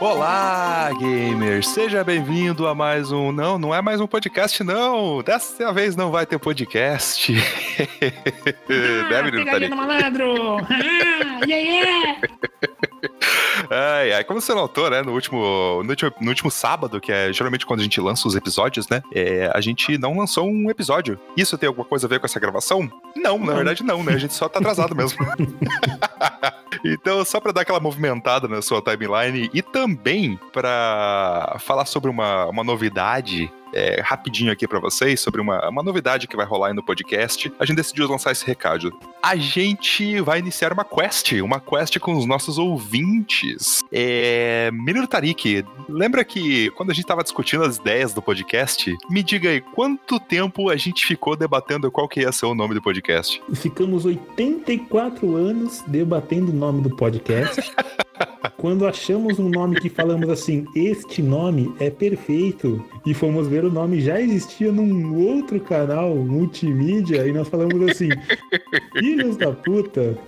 Olá, gamers! Seja bem-vindo a mais um. Não, não é mais um podcast, não! Dessa vez não vai ter podcast. ah, né, pegadinha do malandro! Ah, yeah, yeah! Ai, ai, como você notou, né, no último, no último, no último sábado, que é geralmente quando a gente lança os episódios, né, é, a gente não lançou um episódio. Isso tem alguma coisa a ver com essa gravação? Não, na verdade não, né, a gente só tá atrasado mesmo. então, só pra dar aquela movimentada na sua timeline e também pra falar sobre uma, uma novidade é, rapidinho aqui para vocês sobre uma, uma novidade que vai rolar aí no podcast. A gente decidiu lançar esse recado. A gente vai iniciar uma quest, uma quest com os nossos ouvintes. É, Menino Tarik, lembra que quando a gente tava discutindo as ideias do podcast, me diga aí, quanto tempo a gente ficou debatendo qual que ia ser o nome do podcast? Ficamos 84 anos debatendo o nome do podcast. Quando achamos um nome que falamos assim, este nome é perfeito, e fomos ver o nome já existia num outro canal multimídia, e nós falamos assim, filhos da puta,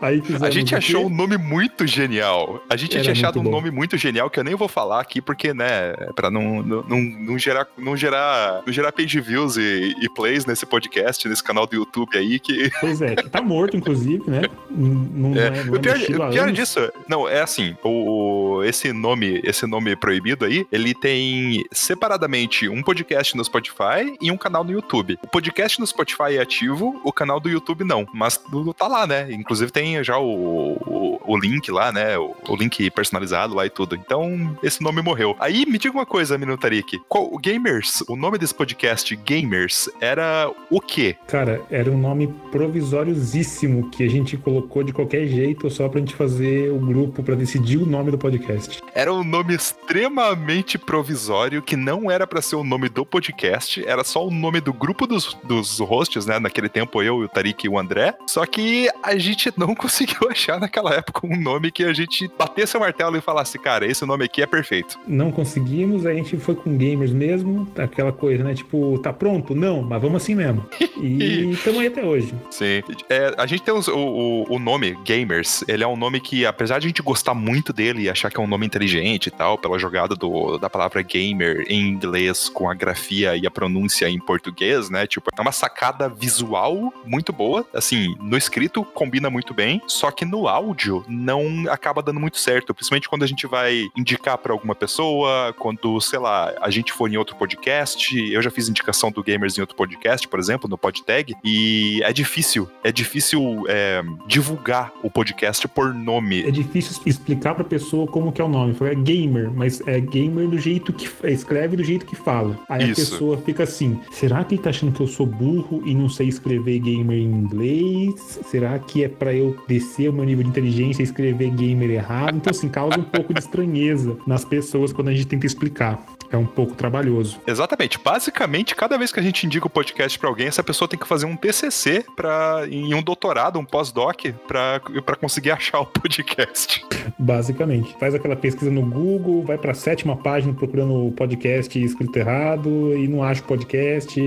Aí a gente achou um nome muito genial. A gente Era tinha achado um bom. nome muito genial que eu nem vou falar aqui porque, né, pra não, não, não, gerar, não, gerar, não gerar page views e, e, plays nesse podcast, nesse canal do YouTube aí que. Pois é, que tá morto, inclusive, né? Não, é, é, não é o pior, o pior disso, não, é assim, o, esse nome, esse nome proibido aí, ele tem separadamente um podcast no Spotify e um canal no YouTube. O podcast no Spotify é ativo, o canal do YouTube não, mas tá lá, né? Inclusive tem tem já o, o, o link lá, né? O, o, link personalizado lá e tudo. Então, esse nome morreu. Aí, me diga uma coisa, Minutarik. Qual, o Gamers, o nome desse podcast, Gamers, era o quê? Cara, era um nome provisóriosíssimo que a gente colocou de qualquer jeito só pra gente fazer o grupo, pra decidir o nome do podcast. Era um nome extremamente provisório que não era para ser o nome do podcast, era só o nome do grupo dos, dos hosts, né? Naquele tempo, eu, o Tarik e o André. Só que a gente não conseguiu achar naquela época um nome que a gente batesse o martelo e falasse, cara, esse nome aqui é perfeito. Não conseguimos, a gente foi com gamers mesmo, aquela coisa, né? Tipo, tá pronto? Não, mas vamos assim mesmo. E estamos aí até hoje. Sim. É, a gente tem os, o, o, o, nome Gamers, ele é um nome que, apesar de a gente gostar muito dele e achar que é um nome inteligente e tal, pela jogada do, da palavra gamer em inglês com a grafia e a pronúncia em português, né? Tipo, é uma sacada visual muito boa. Assim, no escrito combina muito bem bem, só que no áudio não acaba dando muito certo, principalmente quando a gente vai indicar para alguma pessoa, quando, sei lá, a gente for em outro podcast, eu já fiz indicação do Gamers em outro podcast, por exemplo, no PodTag, e é difícil, é difícil é, divulgar o podcast por nome. É difícil explicar pra pessoa como que é o nome, é gamer, mas é gamer do jeito que escreve do jeito que fala. Aí Isso. a pessoa fica assim, será que ele tá achando que eu sou burro e não sei escrever gamer em inglês? Será que é para eu descer o meu nível de inteligência e escrever gamer errado. Então, assim, causa um pouco de estranheza nas pessoas quando a gente tenta explicar. É um pouco trabalhoso. Exatamente. Basicamente, cada vez que a gente indica o podcast para alguém, essa pessoa tem que fazer um TCC para em um doutorado, um pós-doc, para conseguir achar o podcast. Basicamente. Faz aquela pesquisa no Google, vai para a sétima página procurando o podcast escrito errado e não acha o podcast.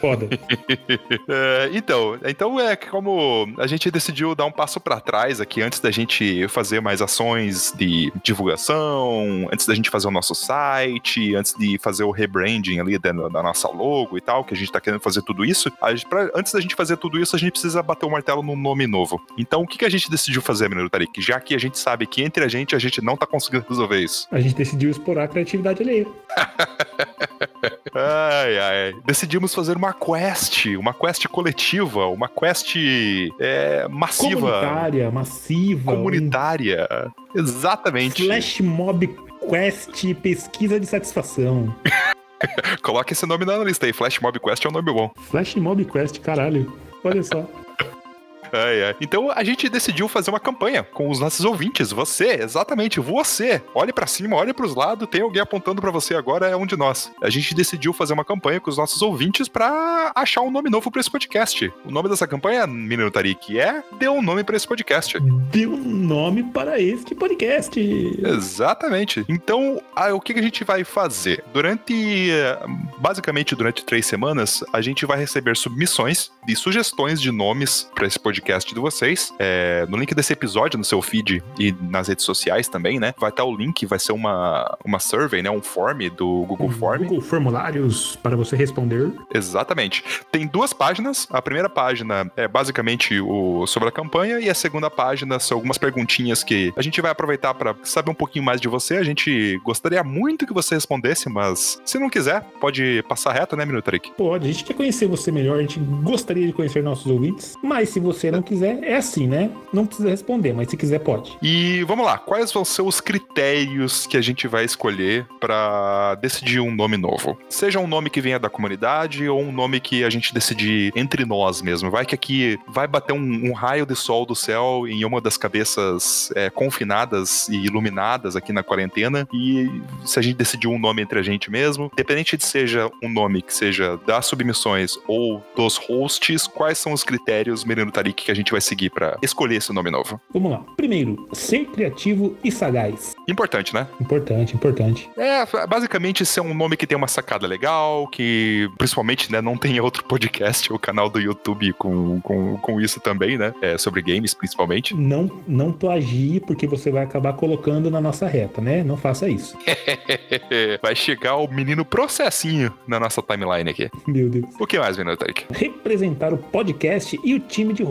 Foda. é, então, então é como a gente decidiu dar um passo para trás aqui antes da gente fazer mais ações de divulgação, antes da gente fazer o nosso site, antes de fazer o rebranding ali da, da nossa logo e tal, que a gente tá querendo fazer tudo isso. Gente, pra, antes da gente fazer tudo isso, a gente precisa bater o martelo num nome novo. Então, o que, que a gente decidiu fazer, menino Tarik? Já que a gente sabe que entre a gente a gente não tá conseguindo resolver isso. A gente decidiu explorar a criatividade alheia. ai, ai. Decidimos fazer uma quest, uma quest coletiva, uma quest é, massiva. Comunitária, massiva. Comunitária. Um... Exatamente. Flash Mob Quest Pesquisa de Satisfação. Coloque esse nome na lista aí. Flash Mob Quest é um nome bom. Flash Mob Quest, caralho. Olha só. Ai, ai. Então a gente decidiu fazer uma campanha com os nossos ouvintes. Você, exatamente, você. Olhe para cima, olhe para os lados, tem alguém apontando para você agora, é um de nós. A gente decidiu fazer uma campanha com os nossos ouvintes para achar um nome novo para esse podcast. O nome dessa campanha, menino Tarik, é Dê um nome para esse podcast. Dê um nome para este podcast. Exatamente. Então, ah, o que a gente vai fazer? Durante, basicamente, durante três semanas, a gente vai receber submissões de sugestões de nomes para esse podcast podcast de vocês. É, no link desse episódio, no seu feed e nas redes sociais também, né? Vai estar o link, vai ser uma, uma survey, né? Um form do Google Form. Google Formulários para você responder. Exatamente. Tem duas páginas. A primeira página é basicamente o sobre a campanha e a segunda página são algumas perguntinhas que a gente vai aproveitar para saber um pouquinho mais de você. A gente gostaria muito que você respondesse, mas se não quiser, pode passar reto, né, Minutarik? Pode. A gente quer conhecer você melhor, a gente gostaria de conhecer nossos ouvintes, mas se você não quiser, é assim, né? Não precisa responder, mas se quiser, pode. E vamos lá, quais vão ser os critérios que a gente vai escolher para decidir um nome novo? Seja um nome que venha da comunidade ou um nome que a gente decidir entre nós mesmo. Vai que aqui vai bater um, um raio de sol do céu em uma das cabeças é, confinadas e iluminadas aqui na quarentena e se a gente decidir um nome entre a gente mesmo, independente de seja um nome que seja das submissões ou dos hosts, quais são os critérios, Menino Tarik, que a gente vai seguir para escolher esse nome novo? Vamos lá. Primeiro, ser criativo e sagaz. Importante, né? Importante, importante. É, basicamente ser um nome que tem uma sacada legal, que principalmente, né, não tem outro podcast ou canal do YouTube com, com, com isso também, né? É, sobre games, principalmente. Não, não plagie, porque você vai acabar colocando na nossa reta, né? Não faça isso. vai chegar o menino processinho na nossa timeline aqui. Meu Deus. O que mais, menino Tarek? Representar o podcast e o time de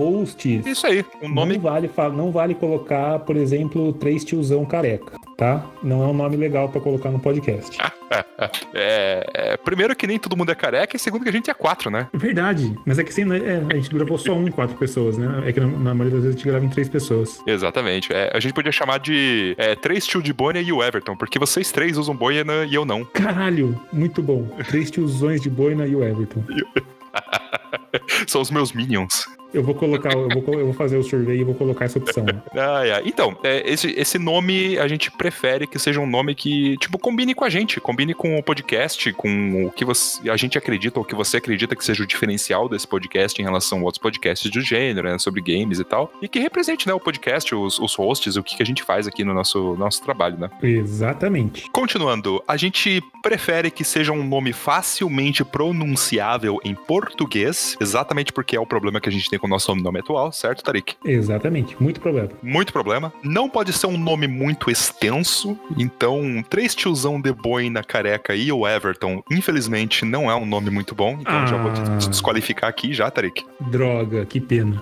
Isso aí. Um nome. Não vale, não vale colocar, por exemplo, três tiozão careca, tá? Não é um nome legal para colocar no podcast. é, é, primeiro que nem todo mundo é careca e segundo que a gente é quatro, né? Verdade. Mas é que assim, é, a gente gravou só um em quatro pessoas, né? É que na, na maioria das vezes a gente grava em três pessoas. Exatamente. É, a gente podia chamar de é, três tio de boina e o Everton, porque vocês três usam boina e eu não. Caralho, muito bom. Três tiozões de boina e o Everton. São os meus minions. Eu vou colocar, eu vou, eu vou fazer o survey e vou colocar essa opção. Ah, é. Então, é, esse, esse nome a gente prefere que seja um nome que, tipo, combine com a gente, combine com o podcast, com o que você, a gente acredita, ou o que você acredita que seja o diferencial desse podcast em relação a outros podcasts do gênero, né, sobre games e tal, e que represente, né, o podcast, os, os hosts, o que, que a gente faz aqui no nosso, nosso trabalho, né? Exatamente. Continuando, a gente prefere que seja um nome facilmente pronunciável em português, exatamente porque é o problema que a gente tem com o nosso nome atual, certo, Tarik? Exatamente, muito problema. Muito problema. Não pode ser um nome muito extenso, então, três tiozão de boina careca e o Everton, infelizmente, não é um nome muito bom, então ah. já vou te ah. desqualificar aqui já, Tarik. Droga, que pena.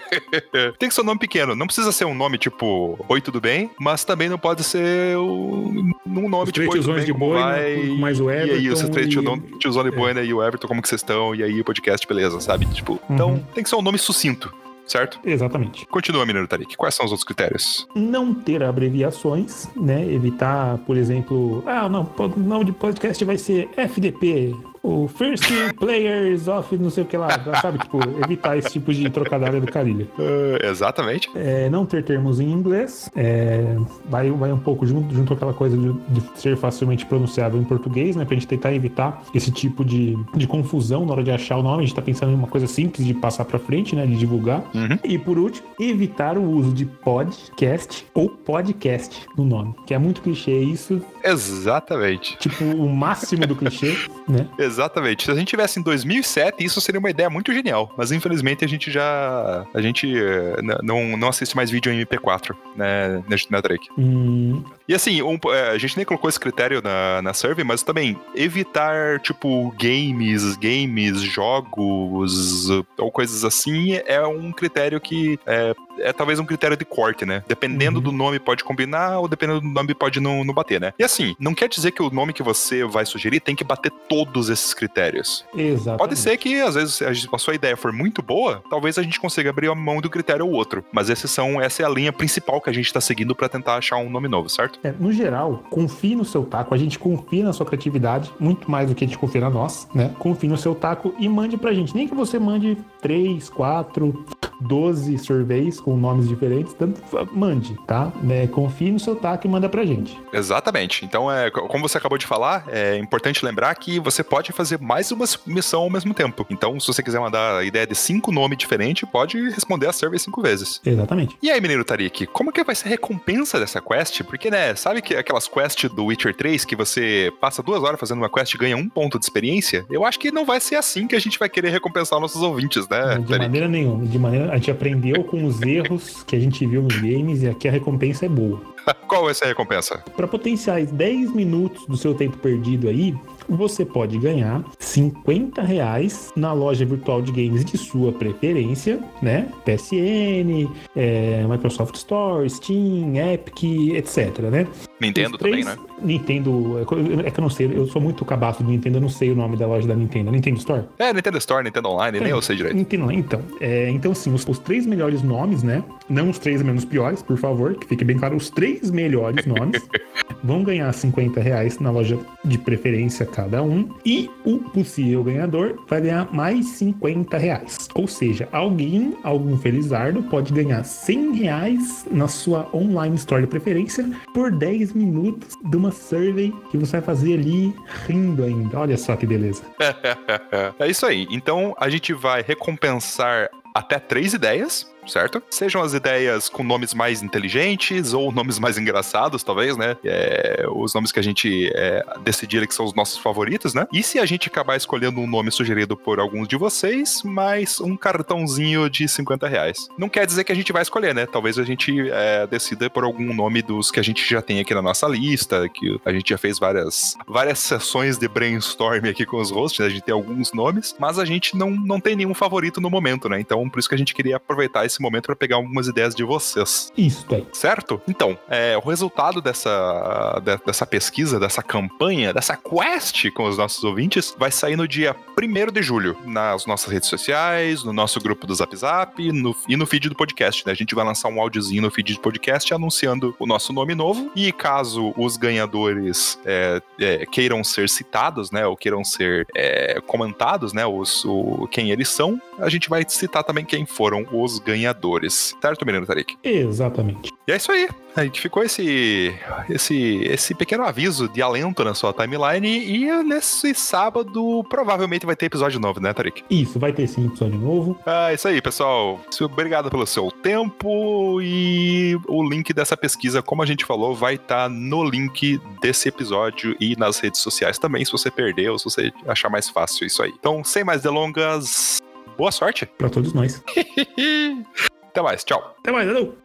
tem que ser um nome pequeno, não precisa ser um nome tipo Oi, tudo bem, mas também não pode ser um, um nome Os tipo Oi, tudo bem, de boina, vai... mais o Everton. E aí, os três e... tiozão de boina e o Everton, como que vocês estão? E aí, o podcast, beleza, sabe? Tipo, então, uhum. então tem que ser um nome sucinto certo? Exatamente. Continua, Mineiro Tarik. Quais são os outros critérios? Não ter abreviações, né? Evitar, por exemplo, ah, não, o nome de podcast vai ser FDP, o First Players of não sei o que lá, sabe? Tipo, evitar esse tipo de trocadilho do carilho. Uh, exatamente. É, não ter termos em inglês, é, vai, vai um pouco junto, junto com aquela coisa de, de, ser facilmente pronunciável em português, né? Pra gente tentar evitar esse tipo de, de confusão na hora de achar o nome. A gente tá pensando em uma coisa simples de passar pra frente, né? De divulgar. Uhum. E por último, evitar o uso de podcast ou podcast no nome, que é muito clichê isso. Exatamente. Tipo, o máximo do clichê, né? Exatamente. Se a gente tivesse em 2007, isso seria uma ideia muito genial. Mas infelizmente a gente já. A gente eh, não, não assiste mais vídeo em MP4, né, na Drake. Hum. E assim, um, eh, a gente nem colocou esse critério na, na survey, mas também evitar, tipo, games, games, jogos ou coisas assim é um critério que é, é talvez um critério de corte, né? Dependendo uhum. do nome pode combinar ou dependendo do nome pode não, não bater, né? E assim, não quer dizer que o nome que você vai sugerir tem que bater todos esses critérios. Exato. Pode ser que, às vezes, a sua ideia for muito boa, talvez a gente consiga abrir a mão do critério ou outro. Mas esses são, essa é a linha principal que a gente tá seguindo para tentar achar um nome novo, certo? É, no geral, confie no seu taco, a gente confia na sua criatividade, muito mais do que a gente confia na nós, né? Confie no seu taco e mande pra gente. Nem que você mande 3, 4, 12 surveys com nomes diferentes, tanto mande, tá? É, confie no seu taco e manda pra gente. Exatamente. Então, é, como você acabou de falar, é importante lembrar que você pode fazer mais uma missão ao mesmo tempo. Então, se você quiser mandar a ideia de cinco nomes diferentes, pode responder a survey cinco vezes. Exatamente. E aí, menino Tarik, como que vai ser a recompensa dessa quest? Porque, né, sabe que aquelas quests do Witcher 3 que você passa duas horas fazendo uma quest e ganha um ponto de experiência? Eu acho que não vai ser assim que a gente vai querer recompensar nossos ouvintes, né? De maneira nenhuma. De maneira, a gente aprendeu com os erros que a gente viu nos games e aqui a recompensa é boa. Qual vai ser a recompensa? Para potenciais 10 minutos do seu tempo perdido aí, você pode ganhar 50 reais na loja virtual de games de sua preferência, né? PSN, é, Microsoft Store, Steam, Epic, etc, né? Nintendo três, também, né? Nintendo, é que eu não sei, eu sou muito cabaço do Nintendo, eu não sei o nome da loja da Nintendo. Nintendo Store? É, Nintendo Store, Nintendo Online, é, nem eu sei direito. Nintendo então. É, então, sim, os, os, três melhores nomes, né? Não os três menos piores, por favor, que fique bem claro, os três melhores nomes vão ganhar 50 reais na loja de preferência cada um. E o possível ganhador vai ganhar mais 50 reais. Ou seja, alguém, algum felizardo, pode ganhar 100 reais na sua online store de preferência por 10 minutos de uma survey que você vai fazer ali rindo ainda. Olha só que beleza. é isso aí. Então a gente vai recompensar até três ideias certo? Sejam as ideias com nomes mais inteligentes ou nomes mais engraçados, talvez, né? É, os nomes que a gente é, decidir que são os nossos favoritos, né? E se a gente acabar escolhendo um nome sugerido por alguns de vocês, mais um cartãozinho de 50 reais. Não quer dizer que a gente vai escolher, né? Talvez a gente é, decida por algum nome dos que a gente já tem aqui na nossa lista, que a gente já fez várias, várias sessões de brainstorm aqui com os hosts, né? a gente tem alguns nomes, mas a gente não, não tem nenhum favorito no momento, né? Então, por isso que a gente queria aproveitar esse esse momento para pegar algumas ideias de vocês. Isso aí. Certo? Então, é, o resultado dessa, de, dessa pesquisa, dessa campanha, dessa quest com os nossos ouvintes, vai sair no dia 1 de julho, nas nossas redes sociais, no nosso grupo do Zap Zap no, e no feed do podcast. Né? A gente vai lançar um áudiozinho no feed do podcast anunciando o nosso nome novo. E caso os ganhadores é, é, queiram ser citados, né? Ou queiram ser é, comentados, né? Os, o, quem eles são, a gente vai citar também quem foram os ganhadores ganhadores. Certo, menino Tarik? Exatamente. E é isso aí. A gente ficou esse, esse, esse pequeno aviso de alento na sua timeline e nesse sábado provavelmente vai ter episódio novo, né, Tarik? Isso, vai ter sim episódio novo. Ah, isso aí, pessoal. Obrigado pelo seu tempo e o link dessa pesquisa, como a gente falou, vai estar tá no link desse episódio e nas redes sociais também, se você perdeu, se você achar mais fácil isso aí. Então, sem mais delongas, boa sorte. Para todos nós. Até mais, tchau. Até mais, valeu.